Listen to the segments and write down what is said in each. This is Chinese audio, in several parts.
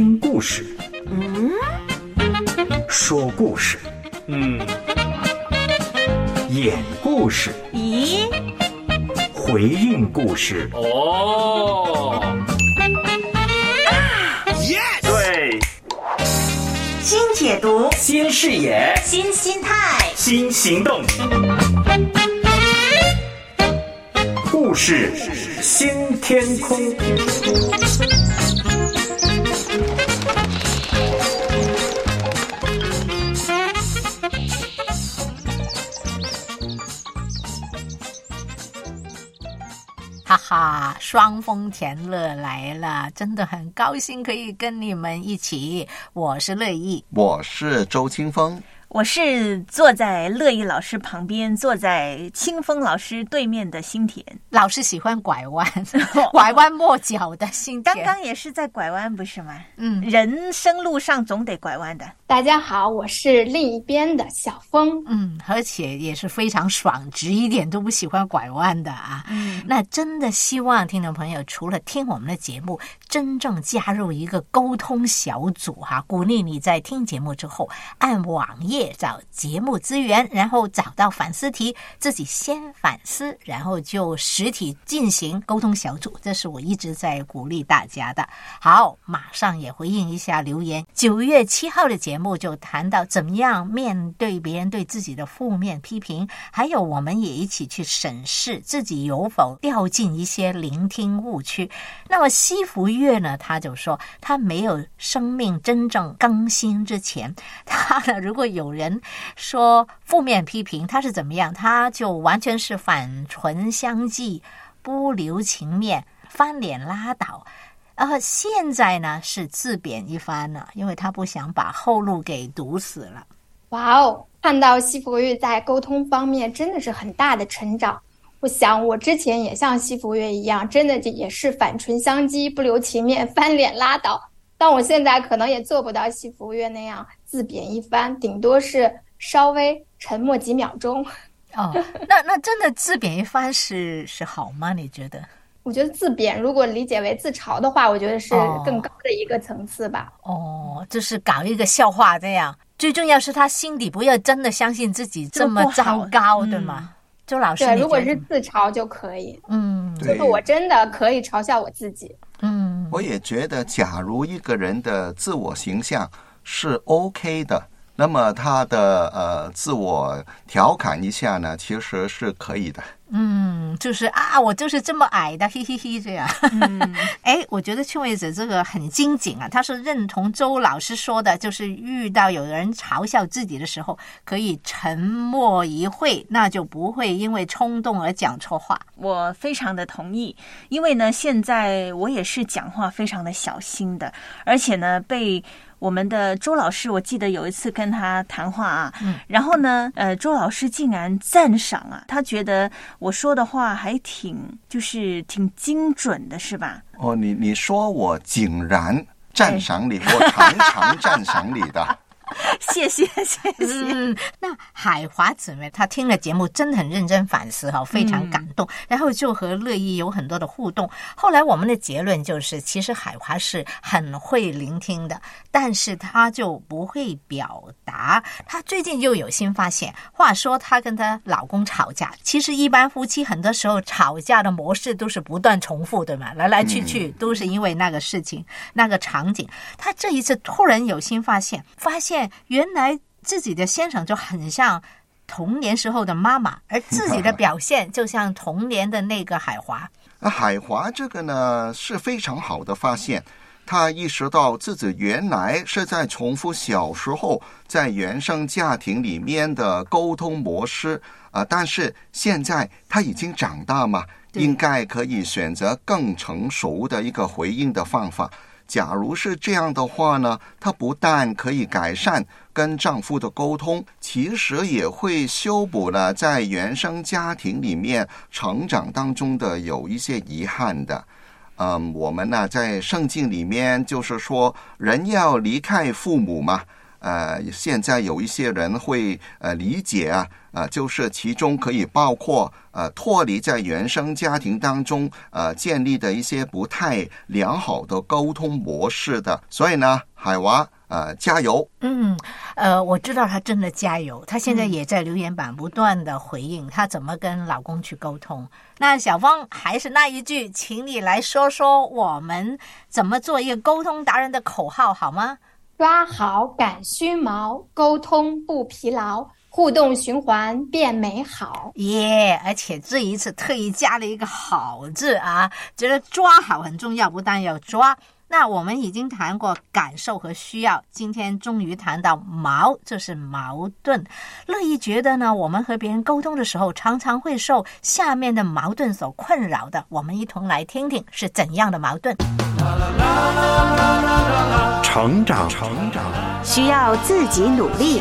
听故事，嗯，说故事，嗯，演故事，咦，回应故事。哦，Yes，对，新解读，新视野，新心态，新行动，故事。新天空。双丰田乐来了，真的很高兴可以跟你们一起。我是乐意，我是周清风。我是坐在乐意老师旁边，坐在清风老师对面的新田。老师喜欢拐弯，拐弯抹角的心田。刚刚也是在拐弯，不是吗？嗯，人生路上总得拐弯的。大家好，我是另一边的小峰。嗯，而且也是非常爽直，一点都不喜欢拐弯的啊。嗯，那真的希望听众朋友除了听我们的节目，真正加入一个沟通小组哈、鼓励你在听节目之后，按网页找节目资源，然后找到反思题，自己先反思，然后就实体进行沟通小组。这是我一直在鼓励大家的。好，马上也回应一下留言。九月七号的节目就谈到怎么样面对别人对自己的负面批评，还有我们也一起去审视自己有否掉进一些聆听误区。那么西福月呢，他就说他没有生命真正更新之前，他呢如果有人说负面批评，他是怎么样，他就完全是反唇相讥，不留情面，翻脸拉倒。呃，现在呢是自贬一番了，因为他不想把后路给堵死了。哇哦，看到西福月在沟通方面真的是很大的成长。我想我之前也像西福月一样，真的也是反唇相讥，不留情面，翻脸拉倒。但我现在可能也做不到西福月那样自贬一番，顶多是稍微沉默几秒钟。哦，那那真的自贬一番是是好吗？你觉得？我觉得自贬如果理解为自嘲的话，我觉得是哦更高的一个层次吧。哦，就是搞一个笑话这样。最重要是他心底不要真的相信自己这么糟糕，对吗？周老师，对，如果是自嘲就可以，嗯就是我真的可以嘲笑我自己。嗯我也觉得，假如一个人的自我形象是 OK 的，那么他的呃自我调侃一下呢，其实是可以的。嗯，就是啊，我就是这么矮的，嘿嘿嘿，这样。嗯 哎，我觉得劝慰者这个很精警啊，他是认同周老师说的，就是遇到有人嘲笑自己的时候，可以沉默一会，那就不会因为冲动而讲错话。我非常的同意，因为呢，现在我也是讲话非常的小心的，而且呢，被我们的周老师，我记得有一次跟他谈话啊，嗯然后呢，呃，周老师竟然赞赏啊，他觉得我说的话还挺就是挺精准的，是吧？哦，你你说我竟然赞赏你，我常常赞赏你的。谢谢谢谢。嗯，那海华姊妹她听了节目，真的很认真反思哈，非常感动，然后就和乐意有很多的互动。后来我们的结论就是，其实海华是很会聆听的，但是她就不会表达。她最近又有新发现。话说她跟她老公吵架，其实一般夫妻很多时候吵架的模式都是不断重复，对吗？来来去去都是因为那个事情、那个场景。她这一次突然有新发现，发现原来自己的先生就很像童年时候的妈妈，而自己的 表现就像童年的那个海华。那海华这个呢是非常好的发现，他意识到自己原来是在重复小时候在原生家庭里面的沟通模式啊、但是现在他已经长大嘛，应该可以选择更成熟的一个回应的方法。假如是这样的话呢，她不但可以改善跟丈夫的沟通，其实也会修补了在原生家庭里面成长当中的有一些遗憾的。嗯，我们呢在圣经里面就是说，人要离开父母嘛，呃，现在有一些人会呃理解啊，呃，就是其中可以包括呃脱离在原生家庭当中呃建立的一些不太良好的沟通模式的。所以呢，海娃呃加油！嗯，呃，我知道她真的加油，她现在也在留言板不断的回应她怎么跟老公去沟通。那小芳还是那一句，请你来说说我们怎么做一个沟通达人的口号好吗？抓好赶须毛，沟通不疲劳，互动循环变美好。耶！而且这一次特意加了一个“好”字啊，觉得抓好很重要，不但要抓。那我们已经谈过感受和需要，今天终于谈到矛，这是矛盾。乐意觉得呢，我们和别人沟通的时候，常常会受下面的矛盾所困扰的。我们一同来听听是怎样的矛盾。成长，成长需要自己努力，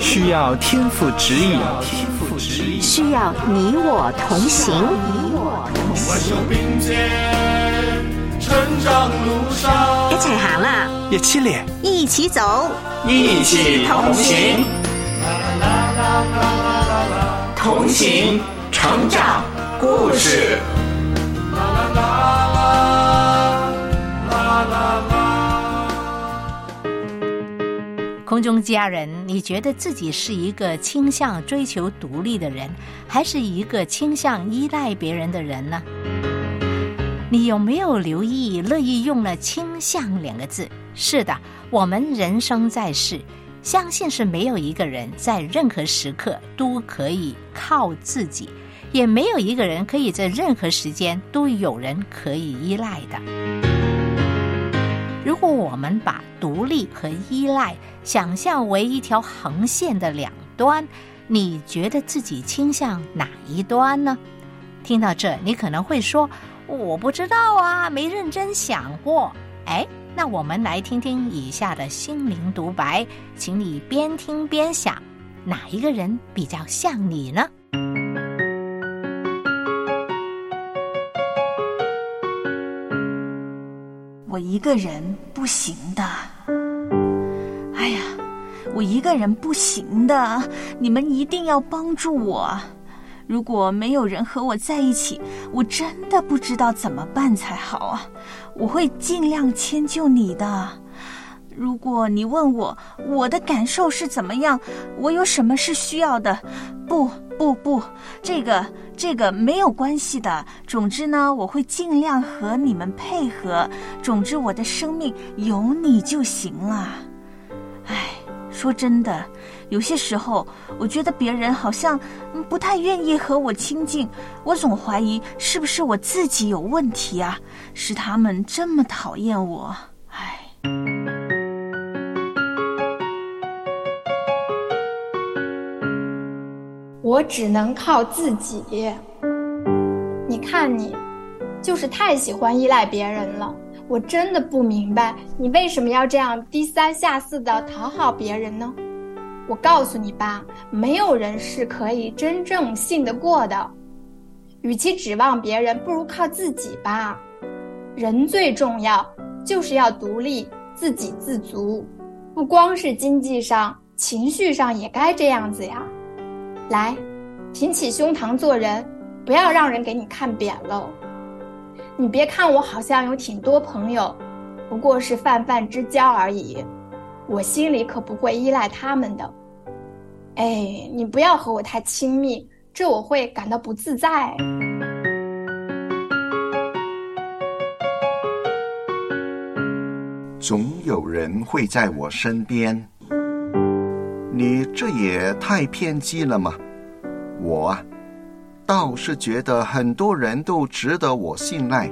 需要天赋指引，天赋指引需要你我同行。你我同行。成长路上，一齊行啦，一起咧，一起走，一起同行，同行成長故事。空中家人，你觉得自己是一个倾向追求独立的人，还是一个倾向依赖别人的人呢？你有没有留意乐意用了“倾向”两个字？是的，我们人生在世，相信是没有一个人在任何时刻都可以靠自己，也没有一个人可以在任何时间都有人可以依赖的。如果我们把独立和依赖想象为一条横线的两端，你觉得自己倾向哪一端呢？听到这，你可能会说：“我不知道啊，没认真想过。”哎，那我们来听听以下的心灵独白，请你边听边想，哪一个人比较像你呢？我一个人不行的。哎呀，我一个人不行的，你们一定要帮助我。如果没有人和我在一起，我真的不知道怎么办才好啊！我会尽量迁就你的。如果你问我我的感受是怎么样，我有什么是需要的，不不不，这个这个没有关系的。总之呢，我会尽量和你们配合。总之，我的生命有你就行了。哎，说真的，有些时候我觉得别人好像不太愿意和我亲近，我总怀疑是不是我自己有问题啊，是他们这么讨厌我。哎。我只能靠自己。你看你，就是太喜欢依赖别人了。我真的不明白，你为什么要这样低三下四的讨好别人呢？我告诉你吧，没有人是可以真正信得过的。与其指望别人，不如靠自己吧。人最重要，就是要独立、自给自足，不光是经济上，情绪上也该这样子呀。来，挺起胸膛做人，不要让人给你看扁了。你别看我好像有挺多朋友，不过是泛泛之交而已，我心里可不会依赖他们的。哎，你不要和我太亲密，这我会感到不自在。总有人会在我身边。你这也太偏激了吗？我啊，倒是觉得很多人都值得我信赖。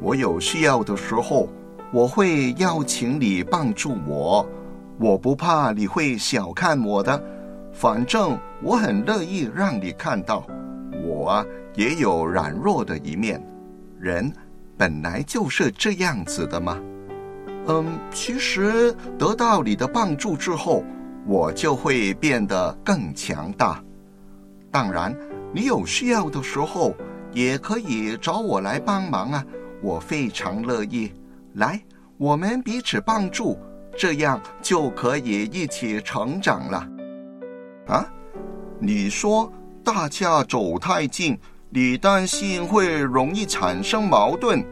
我有需要的时候，我会邀请你帮助我。我不怕你会小看我的，反正我很乐意让你看到，我啊也有软弱的一面。人本来就是这样子的嘛。嗯，其实得到你的帮助之后，我就会变得更强大。当然，你有需要的时候也可以找我来帮忙啊，我非常乐意。来，我们彼此帮助，这样就可以一起成长了。啊，你说大家走太近，你担心会容易产生矛盾？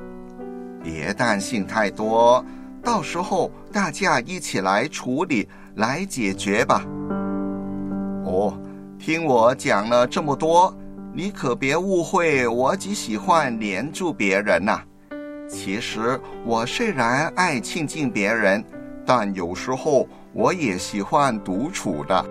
别担心太多，到时候大家一起来处理，来解决吧。哦，听我讲了这么多，你可别误会，我只喜欢黏住别人呐、其实我虽然爱亲近别人，但有时候我也喜欢独处的。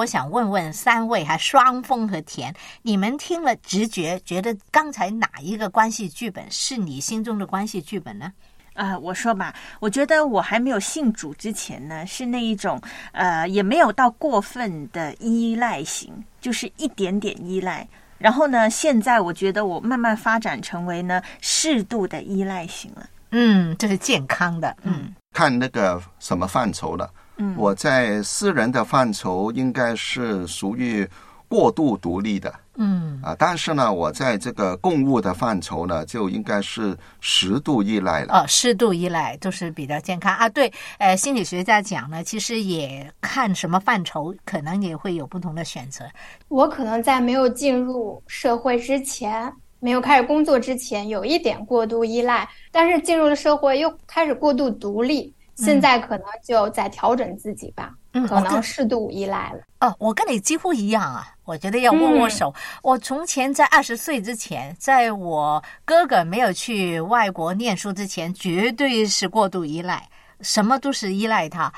我想问问三位哈，双峰和田，你们听了直觉觉得刚才哪一个关系剧本是你心中的关系剧本呢？啊、我说吧，我觉得我还没有信主之前呢，是那一种呃，也没有到过分的依赖型，就是一点点依赖。然后呢，现在我觉得我慢慢发展成为呢适度的依赖型了。嗯，这是健康的，嗯看那个什么范畴了。嗯我在私人的范畴应该是属于过度独立的嗯啊，但是呢，我在这个公务的范畴呢，就应该是适度依赖了。哦，适度依赖就是比较健康啊。对，呃，心理学家讲呢，其实也看什么范畴，可能也会有不同的选择。我可能在没有进入社会之前，没有开始工作之前，有一点过度依赖，但是进入了社会又开始过度独立，现在可能就在调整自己吧，可能适度依赖了。哦，我跟你几乎一样啊，我觉得要握握手。我从前在二十岁之前，在我哥哥没有去外国念书之前，绝对是过度依赖，什么都是依赖他。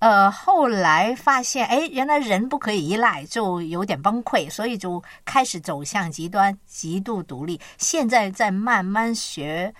呃，后来发现，哎，原来人不可以依赖，就有点崩溃，所以就开始走向极端，极度独立。现在在慢慢学。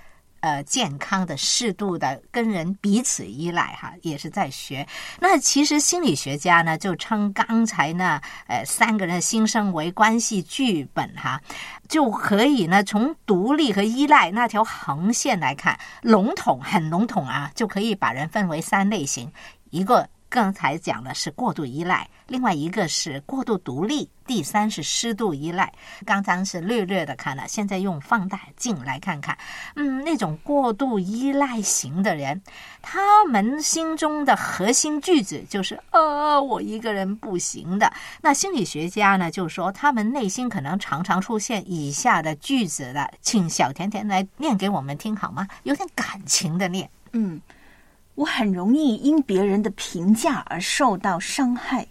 呃，健康的、适度的跟人彼此依赖，哈，也是在学。那其实心理学家呢，就称刚才呢，呃，三个人的心声为关系剧本，哈，就可以呢，从独立和依赖那条横线来看，笼统很笼统啊，就可以把人分为三类型，一个。刚才讲的是过度依赖，另外一个是过度独立，第三是适度依赖。刚刚是略略的看了，现在用放大镜来看看，嗯，那种过度依赖型的人，他们心中的核心句子就是“呃，我一个人不行的”。那心理学家呢，就说他们内心可能常常出现以下的句子的，请小甜甜来念给我们听好吗？有点感情的念。嗯，我很容易因别人的评价而受到伤害，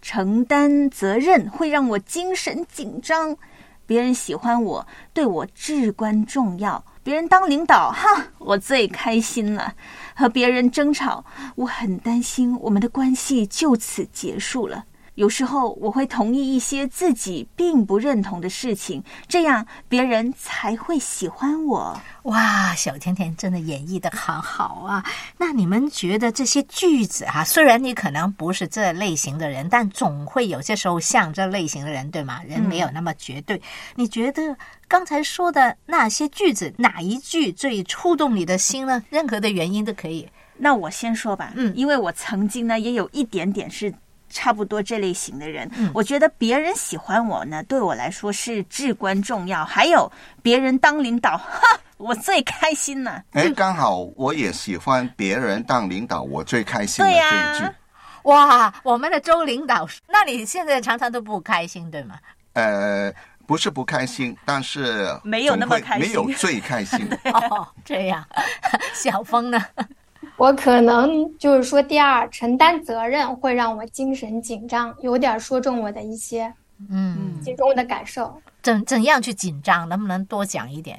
承担责任会让我精神紧张。别人喜欢我，对我至关重要。别人当领导，哈，我最开心了。和别人争吵，我很担心我们的关系就此结束了。有时候我会同意一些自己并不认同的事情，这样别人才会喜欢我。哇，小甜甜真的演绎的好好啊！那你们觉得这些句子哈、虽然你可能不是这类型的人，但总会有些时候像这类型的人，对吗？人没有那么绝对。你觉得刚才说的那些句子，哪一句最触动你的心呢？任何的原因都可以。那我先说吧，嗯因为我曾经呢也有一点点是差不多这类型的人，嗯我觉得别人喜欢我呢，对我来说是至关重要。还有别人当领导，哈，我最开心了。哎，刚好我也喜欢别人当领导，我最开心的对呀这一句。哇，我们的周领导，那你现在常常都不开心，对吗？呃，不是不开心，但是没有那么开心没有最开心。哦，这样，小峰呢？我可能就是说，第二，承担责任会让我精神紧张，有点说中我的一些嗯，其中的感受。怎怎样去紧张？能不能多讲一点？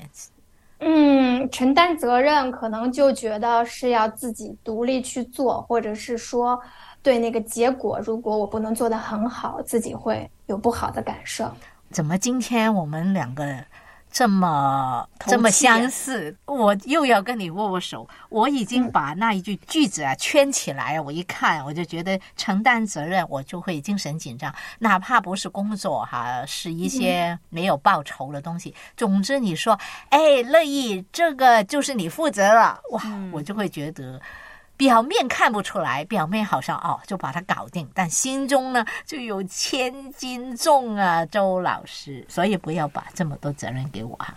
嗯，承担责任可能就觉得是要自己独立去做，或者是说对那个结果，如果我不能做得很好，自己会有不好的感受。怎么今天我们两个这么这么相似？我又要跟你握握手。我已经把那一句句子啊圈起来，我一看我就觉得承担责任，我就会精神紧张，哪怕不是工作哈，是一些没有报酬的东西。总之你说，哎，乐意，这个就是你负责了，哇，我就会觉得。表面看不出来，表面好像哦就把它搞定，但心中呢就有千斤重啊，周老师，所以不要把这么多责任给我哈。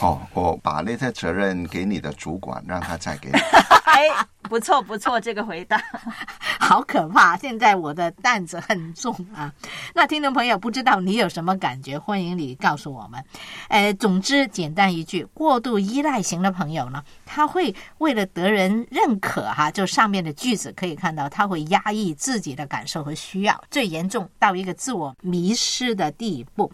哦，我把那些责任给你的主管，让他再给你。哎，不错不错，这个回答 好可怕！现在我的担子很重啊。那听众朋友，不知道你有什么感觉？欢迎你告诉我们。呃，总之简单一句，过度依赖型的朋友呢，他会为了得人认可哈，就上面的句子可以看到，他会压抑自己的感受和需要，最严重到一个自我迷失的地步。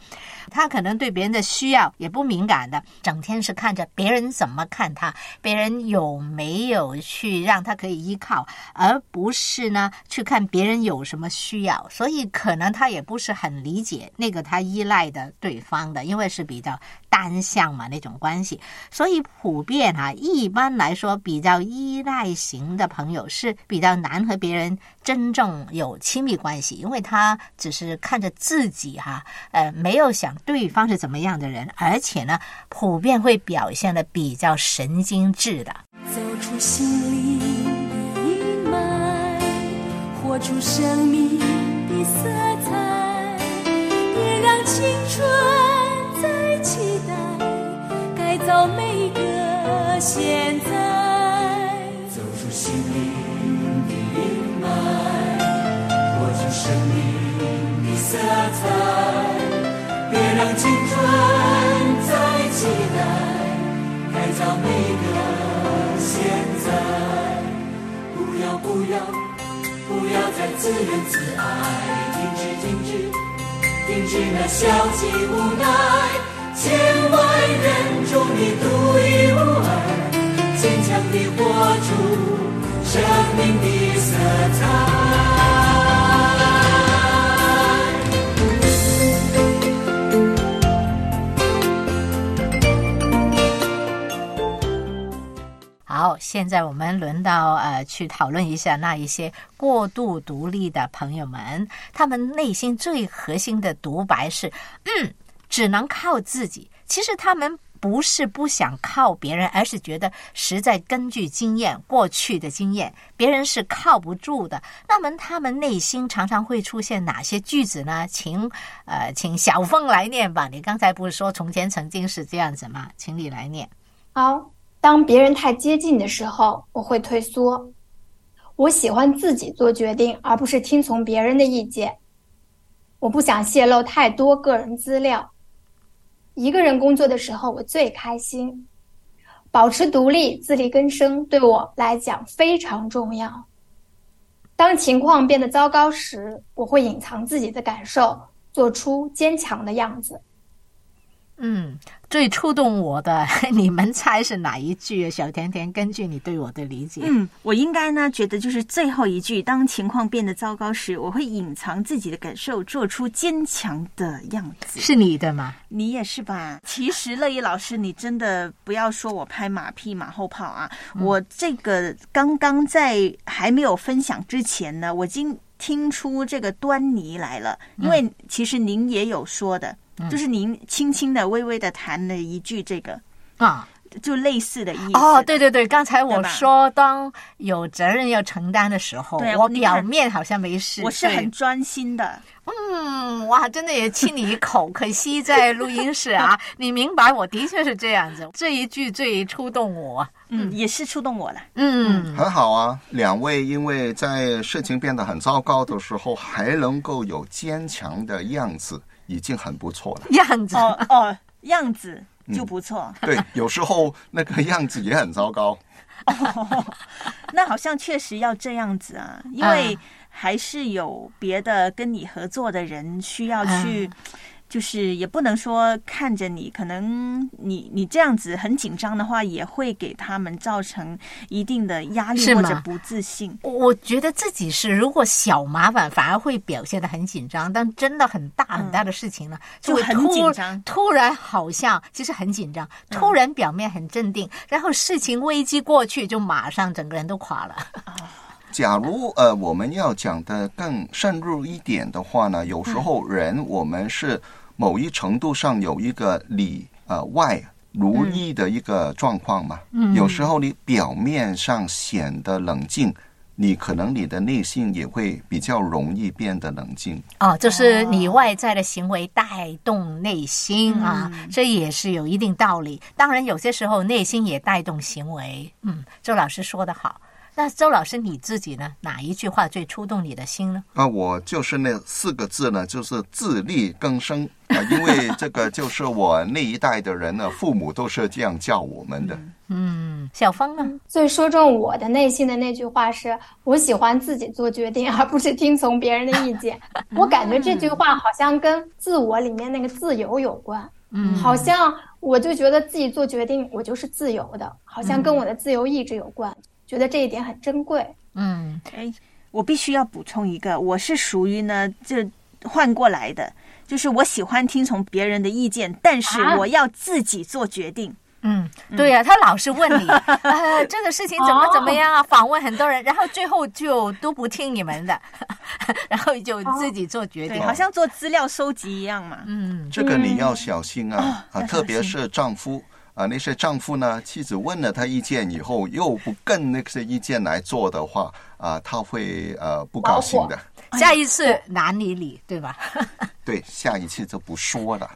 他可能对别人的需要也不敏感的，整天是看着别人怎么看他，别人有没有去让他可以依靠，而不是呢去看别人有什么需要。所以可能他也不是很理解那个他依赖的对方的，因为是比较单向嘛那种关系。所以普遍啊，一一般来说比较依赖型的朋友是比较难和别人真正有亲密关系，因为他只是看着自己哈、呃，没有想对方是怎么样的人，而且呢，普遍会表现的比较神经质的。走出心灵的阴霾，活出生命的色彩，别让青春再期待，改造美现在。走出心灵的阴霾，活出生命的色彩，别让青春再期待，改造每个现在。不要不要不要再自怨自艾，停止停止停止那消极无奈，千万人中你独一无二。坚强地活出生命的色彩。好，现在我们轮到呃去讨论一下那一些过度独立的朋友们，他们内心最核心的独白是：嗯，只能靠自己。其实他们不是不想靠别人，而是觉得实在根据经验，过去的经验，别人是靠不住的。那么他们内心常常会出现哪些句子呢？请呃，请小凤来念吧。你刚才不是说从前曾经是这样子吗？请你来念。好，当别人太接近的时候，我会退缩。我喜欢自己做决定，而不是听从别人的意见。我不想泄露太多个人资料。一个人工作的时候，我最开心。保持独立、自力更生对我来讲非常重要。当情况变得糟糕时，我会隐藏自己的感受，做出坚强的样子。嗯，最触动我的，你们猜是哪一句？小甜甜，根据你对我的理解，嗯，我应该呢觉得就是最后一句，当情况变得糟糕时，我会隐藏自己的感受，做出坚强的样子。是你的吗？你也是吧？其实乐意老师，你真的不要说我拍马屁、马后炮啊！嗯我这个刚刚在还没有分享之前呢，我已经听出这个端倪来了，因为其实您也有说的。就是您轻轻的、微微的弹了一句这个啊，就类似的意思。哦，对对对，刚才我说，当有责任要承担的时候，我表面好像没事，我是很专心的。嗯，哇，真的也亲你一口，可惜在录音室啊，你明白，我的确是这样子，这一句最触动我。嗯，也是触动我了。嗯，很好啊，两位因为在事情变得很糟糕的时候，还能够有坚强的样子，已经很不错了。样子哦哦，样子就不错。对，有时候那个样子也很糟糕。那好像确实要这样子啊，因为还是有别的跟你合作的人需要去，就是也不能说看着你，可能你你这样子很紧张的话，也会给他们造成一定的压力或者不自信。我觉得自己是，如果小麻烦反而会表现的很紧张，但真的很大很大的事情呢，就很会突紧张。突然好像其实很紧张，突然表面很镇定，然后事情危机过去，就马上整个人都垮了。假如呃我们要讲的更深入一点的话呢，有时候人我们是某一程度上有一个里呃外如意的一个状况嘛。嗯有时候你表面上显得冷静，你可能你的内心也会比较容易变得冷静。哦，就是你外在的行为带动内心啊，这也是有一定道理。当然，有些时候内心也带动行为。嗯，周老师说的好。那周老师你自己呢？哪一句话最触动你的心呢？啊，我就是那四个字呢，就是自力更生啊，因为 这个就是我那一代的人呢，父母都是这样叫我们的。嗯，小芳呢？最说中我的内心的那句话是：我喜欢自己做决定，而不是听从别人的意见。我感觉这句话好像跟自我里面那个自由有关。嗯，好像我就觉得自己做决定，我就是自由的，好像跟我的自由意志有关。觉得这一点很珍贵。嗯，哎，我必须要补充一个，我是属于呢这换过来的，就是我喜欢听从别人的意见，但是啊我要自己做决定。嗯，对呀、他老是问你，呃，这个事情怎么怎么样啊？访问很多人，然后最后就都不听你们的，然后就自己做决对，定。好像做资料收集一样嘛。嗯这个你要小心啊啊，特别是丈夫啊，那些丈夫呢，妻子问了他意见以后，又不跟那些意见来做的话啊，他会呃不高兴的。下一次难你理，对吧？对，下一次就不说了。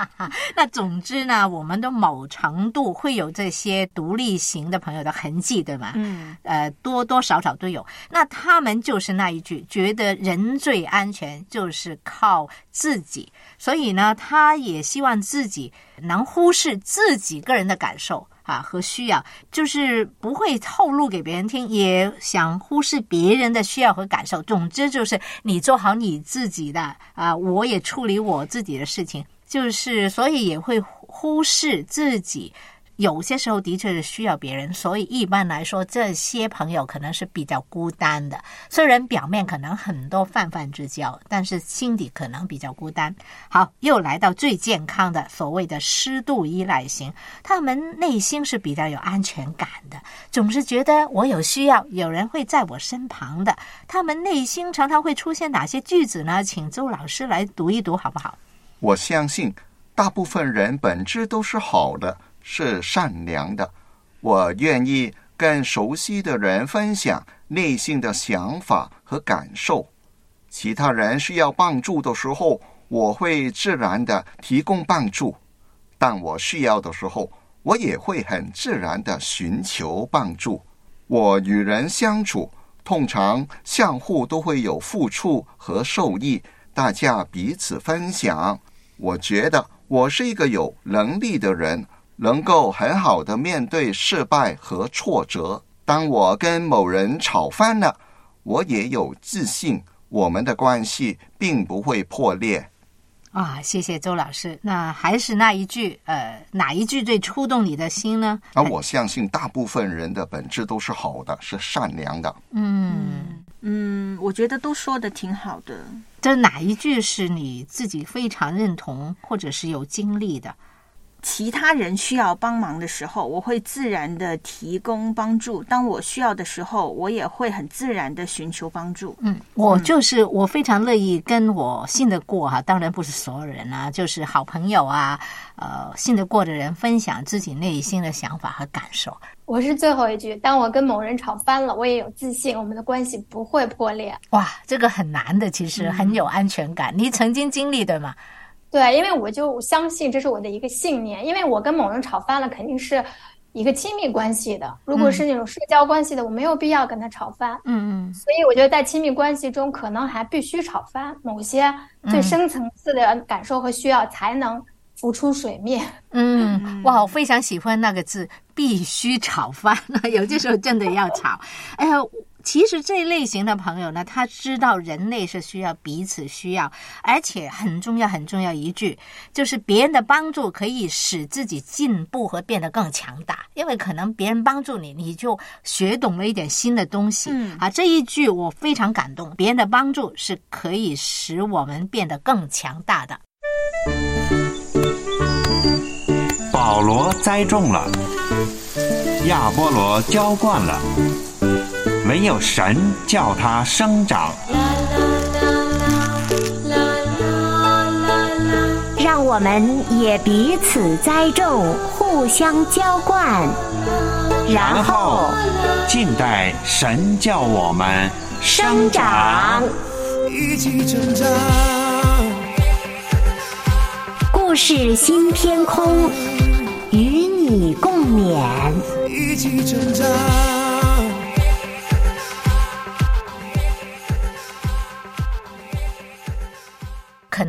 那总之呢，我们的某程度会有这些独立型的朋友的痕迹，对吗？嗯，呃，多多少少都有。那他们就是那一句，觉得人最安全就是靠自己，所以呢，他也希望自己能忽视自己个人的感受。啊，和需要就是不会透露给别人听，也想忽视别人的需要和感受。总之就是你做好你自己的啊，我也处理我自己的事情，就是所以也会忽视自己。有些时候的确是需要别人，所以一般来说，这些朋友可能是比较孤单的。虽然表面可能很多泛泛之交，但是心底可能比较孤单。好，又来到最健康的所谓的适度依赖型，他们内心是比较有安全感的，总是觉得我有需要，有人会在我身旁的。他们内心常常会出现哪些句子呢？请周老师来读一读好不好？我相信大部分人本质都是好的，是善良的。我愿意跟熟悉的人分享内心的想法和感受。其他人需要帮助的时候，我会自然的提供帮助；当我需要的时候，我也会很自然的寻求帮助。我与人相处，通常相互都会有付出和受益，大家彼此分享。我觉得我是一个有能力的人，能够很好的面对失败和挫折。当我跟某人吵翻了，我也有自信，我们的关系并不会破裂。啊，谢谢周老师。那还是那一句，呃，哪一句最触动你的心呢？而我相信大部分人的本质都是好的，是善良的。嗯，嗯，我觉得都说的挺好的。这哪一句是你自己非常认同，或者是有经历的？其他人需要帮忙的时候，我会自然的提供帮助；当我需要的时候，我也会很自然的寻求帮助。嗯，我就是我非常乐意跟我信得过哈，当然不是所有人啊，就是好朋友啊，呃，信得过的人分享自己内心的想法和感受。我是最后一句，当我跟某人吵翻了，我也有自信，我们的关系不会破裂。哇，这个很难的，其实很有安全感。你曾经经历对吗？对，因为我就相信这是我的一个信念，因为我跟某人吵翻了，肯定是一个亲密关系的。如果是那种社交关系的，我没有必要跟他吵翻。嗯嗯所以我觉得在亲密关系中，可能还必须吵翻某些最深层次的感受和需要，才能浮出水面。嗯，哇，我非常喜欢那个字，必须吵翻。有些时候真的要吵。哎呀。其实这类型的朋友呢，他知道人类是需要彼此需要，而且很重要很重要一句，就是别人的帮助可以使自己进步和变得更强大。因为可能别人帮助你，你就学懂了一点新的东西。嗯啊，这一句我非常感动。别人的帮助是可以使我们变得更强大的。保罗栽种了，亚波罗浇灌了。唯有神叫它生长。让我们也彼此栽种，互互相浇灌，然后静待神叫我们生长。一起成长。故事新天空，与你共勉。一起成长。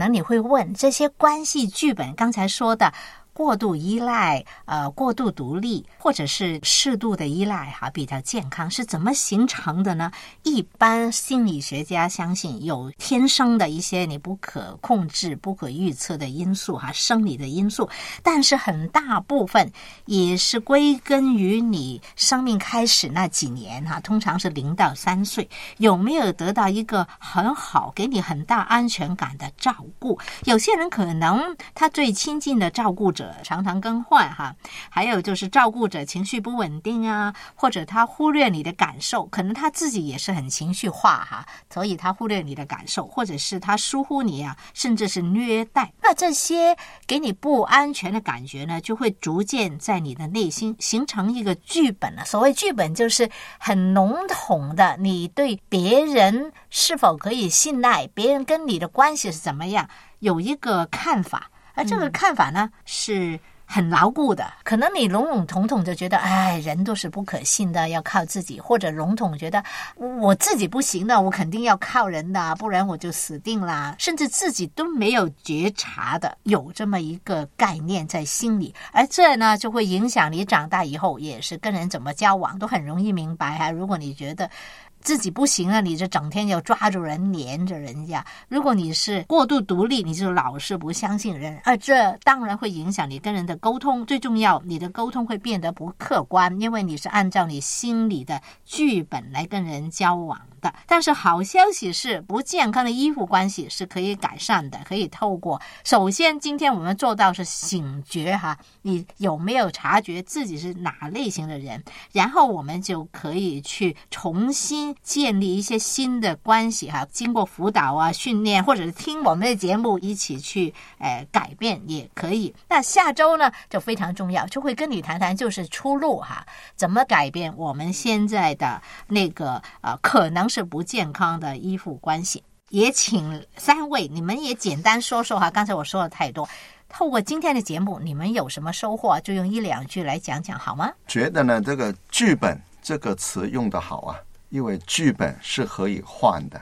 能你会问，这些关系剧本刚才说的过度依赖、呃过度独立，或者是适度的依赖，哈，比较健康，是怎么形成的呢？一般心理学家相信有天生的一些你不可控制、不可预测的因素，哈，生理的因素，但是很大部分也是归根于你生命开始那几年，哈，通常是零到三岁，有没有得到一个很好、给你很大安全感的照顾？有些人可能他最亲近的照顾者常常更换，哈，还有就是照顾者情绪不稳定啊，或者他忽略你的感受，可能他自己也是很情绪化哈，所以他忽略你的感受，或者是他疏忽你啊，甚至是虐待。那这些给你不安全的感觉呢，就会逐渐在你的内心形成一个剧本了。所谓剧本，就是很笼统的，你对别人是否可以信赖，别人跟你的关系是怎么样，有一个看法。而这个看法呢，是很牢固的。可能你笼笼统统就觉得，哎，人都是不可信的，要靠自己；或者笼统觉得我自己不行的，我肯定要靠人的，不然我就死定啦。甚至自己都没有觉察的，有这么一个概念在心里，而这呢，就会影响你长大以后也是跟人怎么交往，都很容易明白哈。如果你觉得，自己不行啊，你就整天要抓住人，黏着人家。如果你是过度独立，你就老是不相信人，而这当然会影响你跟人的沟通。最重要，你的沟通会变得不客观，因为你是按照你心里的剧本来跟人交往的。但是好消息是，不健康的依附关系是可以改善的，可以透过首先，今天我们做到是醒觉哈，你有没有察觉自己是哪类型的人？然后我们就可以去重新。建立一些新的关系哈，经过辅导啊、训练，或者是听我们的节目一起去呃改变也可以。那下周呢就非常重要，就会跟你谈谈就是出路哈，怎么改变我们现在的那个呃可能是不健康的依附关系。也请三位你们也简单说说哈，刚才我说了太多，透过今天的节目，你们有什么收获，就用一两句来讲讲好吗？觉得呢，这个剧本这个词用的好啊。因为剧本是可以换的。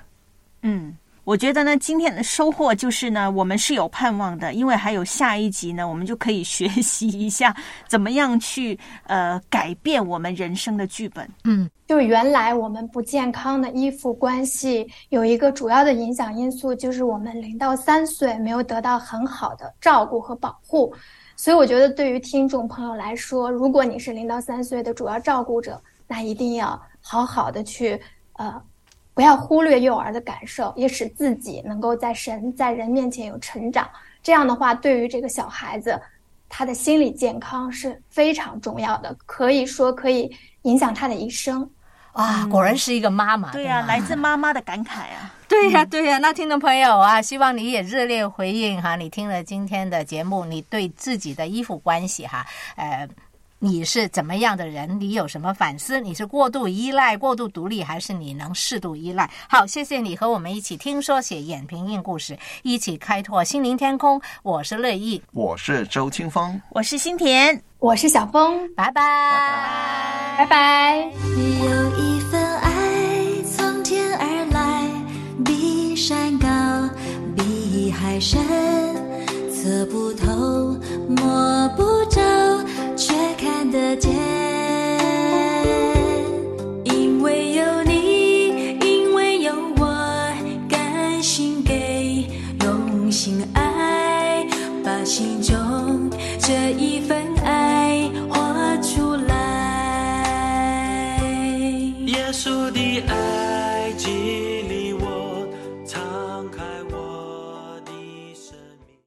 嗯，我觉得呢，今天的收获就是呢，我们是有盼望的，因为还有下一集呢，我们就可以学习一下怎么样去呃改变我们人生的剧本。嗯，就原来我们不健康的依附关系有一个主要的影响因素，就是我们零到三岁没有得到很好的照顾和保护。所以我觉得，对于听众朋友来说，如果你是零到三岁的主要照顾者，那一定要。好好的去，呃，不要忽略幼儿的感受，也使自己能够在神在人面前有成长。这样的话，对于这个小孩子，他的心理健康是非常重要的，可以说可以影响他的一生。啊，果然是一个妈妈。对呀，来自妈妈的感慨啊。对呀，对呀。那听众朋友啊，希望你也热烈回应哈，你听了今天的节目，你对自己的依附关系哈，呃。你是怎么样的人？你有什么反思？你是过度依赖、过度独立，还是你能适度依赖？好，谢谢你和我们一起听说写演评印故事，一起开拓心灵天空。我是乐意，我是周清风，我是新田，我是小峰，拜拜，拜拜。有一份爱从天而来，比山高，比海深，测不透，摸不着。的街